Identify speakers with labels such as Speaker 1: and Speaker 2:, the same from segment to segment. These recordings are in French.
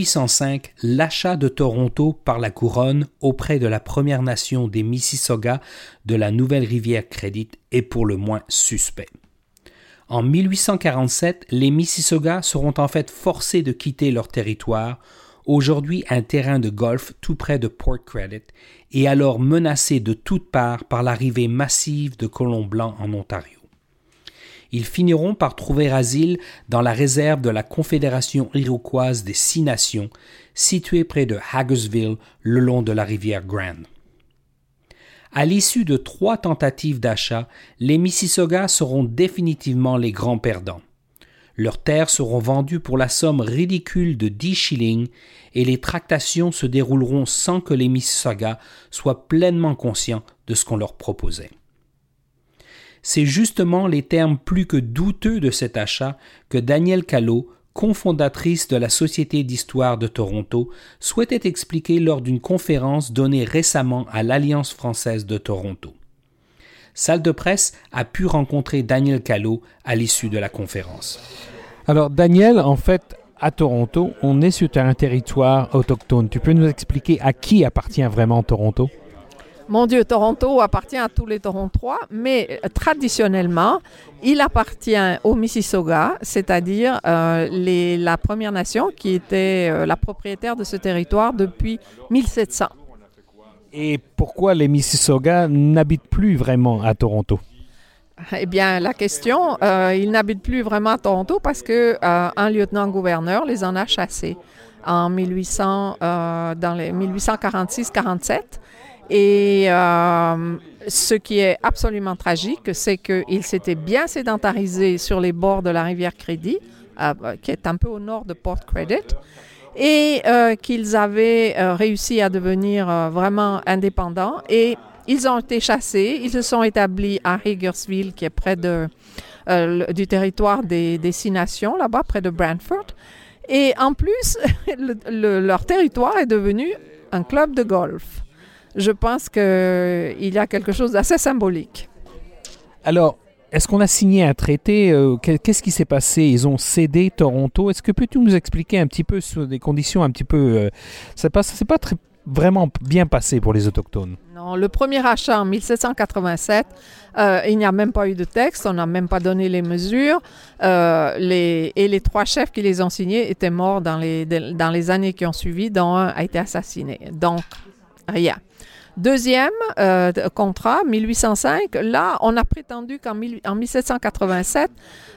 Speaker 1: 1805 l'achat de Toronto par la couronne auprès de la Première Nation des Mississauga de la nouvelle rivière Credit est pour le moins suspect. En 1847, les Mississauga seront en fait forcés de quitter leur territoire, aujourd'hui un terrain de golf tout près de Port Credit, et alors menacés de toutes parts par l'arrivée massive de colons blancs en Ontario ils finiront par trouver asile dans la réserve de la Confédération iroquoise des Six Nations, située près de Hagersville, le long de la rivière Grand. À l'issue de trois tentatives d'achat, les Mississaugas seront définitivement les grands perdants. Leurs terres seront vendues pour la somme ridicule de dix shillings et les tractations se dérouleront sans que les Mississaugas soient pleinement conscients de ce qu'on leur proposait. C'est justement les termes plus que douteux de cet achat que Daniel Callot, cofondatrice de la Société d'histoire de Toronto, souhaitait expliquer lors d'une conférence donnée récemment à l'Alliance française de Toronto. Salle de presse a pu rencontrer Daniel Callot à l'issue de la conférence.
Speaker 2: Alors Daniel, en fait, à Toronto, on est sur un territoire autochtone. Tu peux nous expliquer à qui appartient vraiment Toronto?
Speaker 3: Mon Dieu, Toronto appartient à tous les Torontois, mais euh, traditionnellement, il appartient aux Mississauga, c'est-à-dire euh, la Première Nation qui était euh, la propriétaire de ce territoire depuis 1700.
Speaker 2: Et pourquoi les Mississauga n'habitent plus vraiment à Toronto?
Speaker 3: Eh bien, la question, ils n'habitent plus vraiment à Toronto parce que un lieutenant-gouverneur les en a chassés en 1800, dans les 1846-47. Et euh, ce qui est absolument tragique, c'est qu'ils s'étaient bien sédentarisés sur les bords de la rivière Crédit, euh, qui est un peu au nord de Port Credit, et euh, qu'ils avaient réussi à devenir vraiment indépendants. Et ils ont été chassés, ils se sont établis à Hagersville, qui est près de, du territoire des, des là-bas, près de Brantford. Et en plus, leur territoire est devenu un club de golf je pense qu'il y a quelque chose d'assez symbolique.
Speaker 2: Alors, est-ce qu'on a signé un traité euh, Qu'est-ce qui s'est passé? Ils ont cédé Toronto. Est-ce que peux-tu nous expliquer un petit peu sur des conditions un petit peu... Euh, ça ne s'est pas très, vraiment bien passé pour les Autochtones?
Speaker 3: Non, le premier achat en 1787, euh, il n'y a même pas eu de texte, on n'a même pas donné les mesures. les, et les trois chefs qui les ont signés étaient morts dans les, dans les années qui ont suivi, dont un a été assassiné. Donc, Deuxième euh, contrat, 1805, là, on a prétendu qu'en 1787,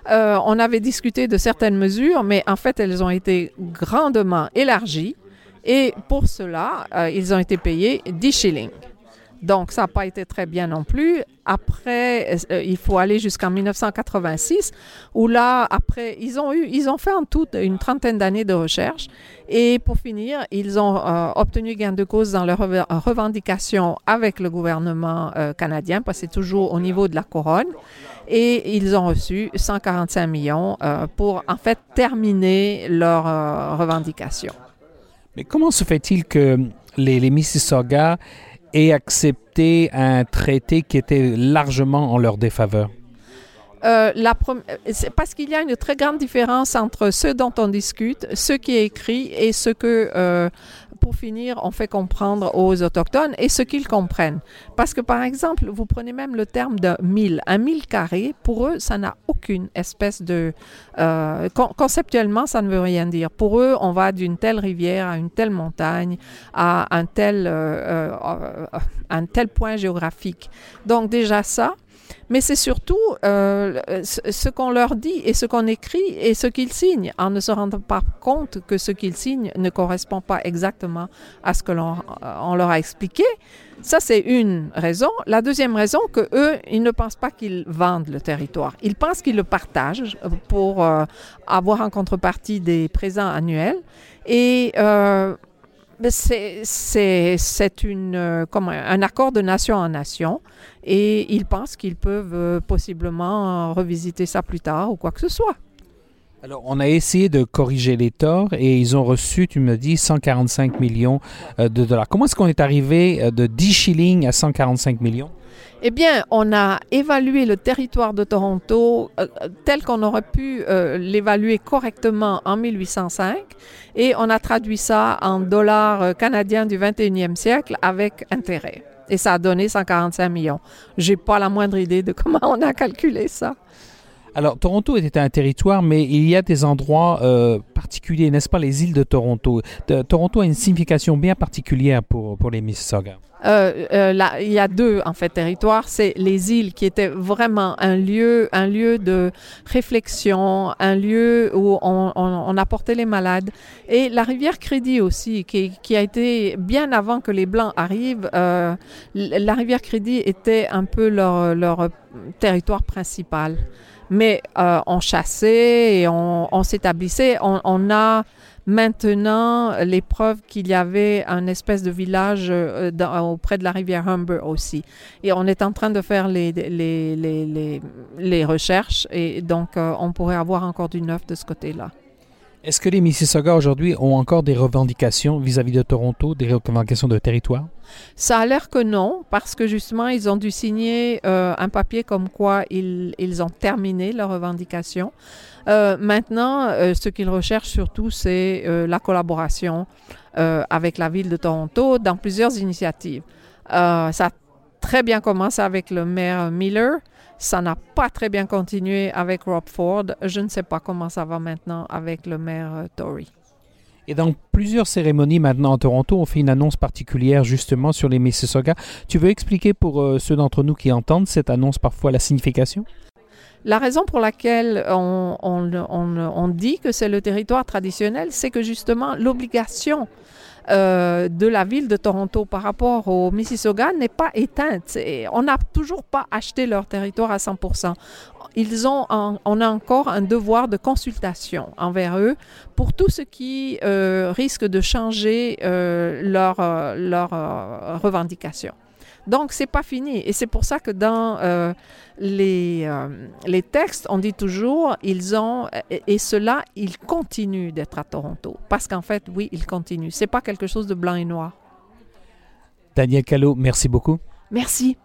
Speaker 3: euh, on avait discuté de certaines mesures, mais en fait, elles ont été grandement élargies. Et pour cela, euh, ils ont été payés 10 shillings. Donc, ça n'a pas été très bien non plus. Après, euh, il faut aller jusqu'en 1986, où là, après, ils ont eu, ils ont fait en tout une trentaine d'années de recherche. Et pour finir, ils ont euh, obtenu gain de cause dans leurs revendications avec le gouvernement euh, canadien, parce que c'est toujours au niveau de la couronne. Et ils ont reçu 145 millions pour, en fait, terminer leurs revendications.
Speaker 2: Mais comment se fait-il que les, les et accepter un traité qui était largement en leur défaveur?
Speaker 3: Euh, parce qu'il y a une très grande différence entre ce dont on discute, ce qui est écrit et ce que euh, pour finir, on fait comprendre aux Autochtones et ce qu'ils comprennent. Parce que, par exemple, vous prenez même le terme de mille. Un mille carré, pour eux, ça n'a aucune espèce de... Euh, conceptuellement, ça ne veut rien dire. Pour eux, on va d'une telle rivière à une telle montagne, à un tel, euh, euh, un tel point géographique. Donc déjà ça, mais c'est surtout euh, ce qu'on leur dit et ce qu'on écrit et ce qu'ils signent, en ne se rendant pas compte que ce qu'ils signent ne correspond pas exactement à ce que l'on euh, leur a expliqué. Ça, c'est une raison. La deuxième raison, que eux, ils ne pensent pas qu'ils vendent le territoire. Ils pensent qu'ils le partagent pour euh, avoir en contrepartie des présents annuels. Et c'est euh, un accord de nation en nation et ils pensent qu'ils peuvent euh, possiblement revisiter ça plus tard ou quoi que ce soit.
Speaker 2: Alors, on a essayé de corriger les torts et ils ont reçu, tu me dis, 145 millions euh, de dollars. Comment est-ce qu'on est arrivé euh, de 10 shillings à 145 millions?
Speaker 3: Eh bien, on a évalué le territoire de Toronto euh, tel qu'on aurait pu l'évaluer correctement en 1805 et on a traduit ça en dollars canadiens du 21e siècle avec intérêt. Et ça a donné 145 millions. J'ai pas la moindre idée de comment on a calculé ça.
Speaker 2: Alors, Toronto était un territoire, mais il y a des endroits euh, particuliers, n'est-ce pas, les îles de Toronto? Toronto a une signification bien particulière pour, pour les Mississauga.
Speaker 3: Euh, euh, il y a deux en fait territoires. C'est les îles qui étaient vraiment un lieu, un lieu de réflexion, un lieu où on, apportait les malades, et la rivière Crédit aussi, qui, a été bien avant que les blancs arrivent. La rivière Crédit était un peu leur territoire principal mais euh, on chassait et on, s'établissait. On, a maintenant les preuves qu'il y avait un espèce de village euh, auprès de la rivière Humber aussi. Et on est en train de faire les, recherches et donc euh, on pourrait avoir encore du neuf de ce côté-là.
Speaker 2: Est-ce que les Mississauga aujourd'hui ont encore des revendications vis-à-vis de Toronto, des revendications de territoire?
Speaker 3: Ça a l'air que non, parce que justement, ils ont dû signer euh, un papier comme quoi ils, ont terminé leurs revendications. Euh, maintenant, euh, ce qu'ils recherchent surtout, c'est la collaboration avec la ville de Toronto dans plusieurs initiatives. ça a très bien commencé avec le maire Miller. Ça n'a pas très bien continué avec Rob Ford. Je ne sais pas comment ça va maintenant avec le maire euh, Tory.
Speaker 2: Et dans plusieurs cérémonies maintenant à Toronto, on fait une annonce particulière justement sur les Mississauga. Tu veux expliquer pour euh, ceux d'entre nous qui entendent cette annonce parfois la signification?
Speaker 3: La raison pour laquelle on, dit que c'est le territoire traditionnel, c'est que justement l'obligation euh, de la ville de Toronto par rapport au Mississauga n'est pas éteinte. on n'a toujours pas acheté leur territoire à 100%. Ils ont on a encore un devoir de consultation envers eux pour tout ce qui euh, risque de changer euh, leur, leur revendication. Donc, c'est pas fini. Et c'est pour ça que dans euh, les, euh, les textes, on dit toujours, ils ont, et, et cela, ils continuent d'être à Toronto. Parce qu'en fait, oui, ils continuent. C'est pas quelque chose de blanc et noir.
Speaker 2: Daniel Callot, merci beaucoup.
Speaker 3: Merci.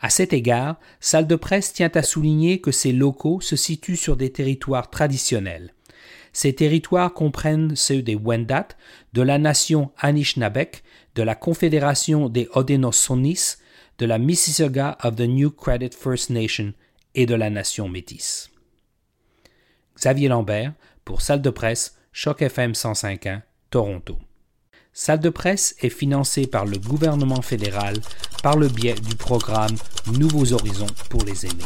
Speaker 1: À cet égard, Salle de presse tient à souligner que ces locaux se situent sur des territoires traditionnels. Ces territoires comprennent ceux des Wendat, de la nation Anishinabek, de la Confédération des Haudenosaunee, de la Mississauga of the New Credit First Nation et de la nation métisse. Xavier Lambert pour Salle de presse Choc FM 105.1 Toronto. Salle de presse est financée par le gouvernement fédéral par le biais du programme Nouveaux Horizons pour les aînés.